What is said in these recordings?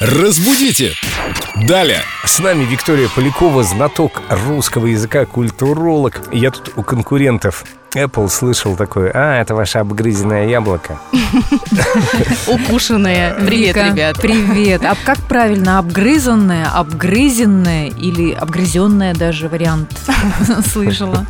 Разбудите! Далее! С нами Виктория Полякова, знаток русского языка, культуролог. Я тут у конкурентов Apple слышал такое, а, это ваше обгрызенное яблоко. Укушенное. Привет, ребят. Привет. А как правильно, обгрызанное, обгрызенное или обгрызенное даже вариант слышала?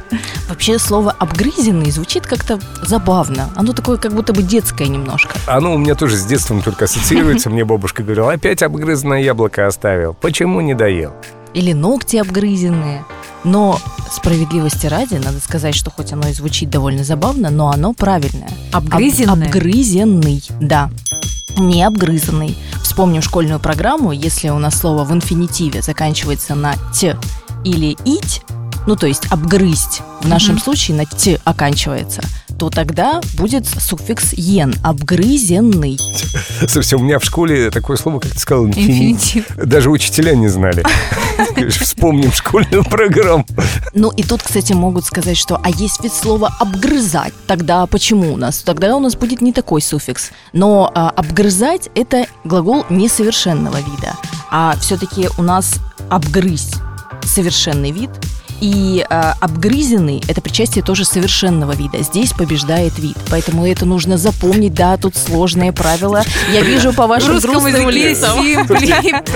Вообще слово «обгрызенный» звучит как-то забавно. Оно такое как будто бы детское немножко. Оно у меня тоже с детством только ассоциируется. Мне бабушка говорила, опять обгрызенное яблоко оставил. Почему не доел? Или ногти обгрызенные. Но справедливости ради, надо сказать, что хоть оно и звучит довольно забавно, но оно правильное. Об- Обгрызенное? обгрызенный, да. Не обгрызанный. Вспомним школьную программу, если у нас слово в инфинитиве заканчивается на «т» или «ить», ну то есть «обгрызть», в нашем Мгм. случае на «т» оканчивается, то тогда будет суффикс «ен» – «обгрызенный». Слушайте, у меня в школе такое слово, как ты сказал, инфинит. Инфинитив. Даже учителя не знали. Вспомним школьную программу. Ну и тут, кстати, могут сказать, что а есть ведь слово обгрызать. Тогда почему у нас? Тогда у нас будет не такой суффикс. Но а, обгрызать это глагол несовершенного вида. А все-таки у нас обгрызть совершенный вид. И а, обгрызенный это причастие тоже совершенного вида. Здесь побеждает вид. Поэтому это нужно запомнить. Да, тут сложные правила. Я вижу по вашим грустным лицам.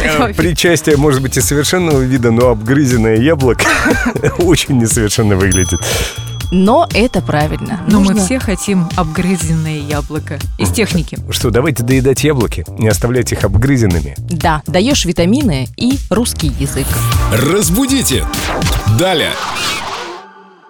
Э. Причастие может быть и совершенного вида, но обгрызенное яблоко очень несовершенно выглядит. Но это правильно. Но мы Нужно- все хотим обгрызенное яблоко. Из техники. Что, давайте доедать яблоки, не оставлять их обгрызенными. Да, даешь витамины и русский язык. Разбудите! Далее!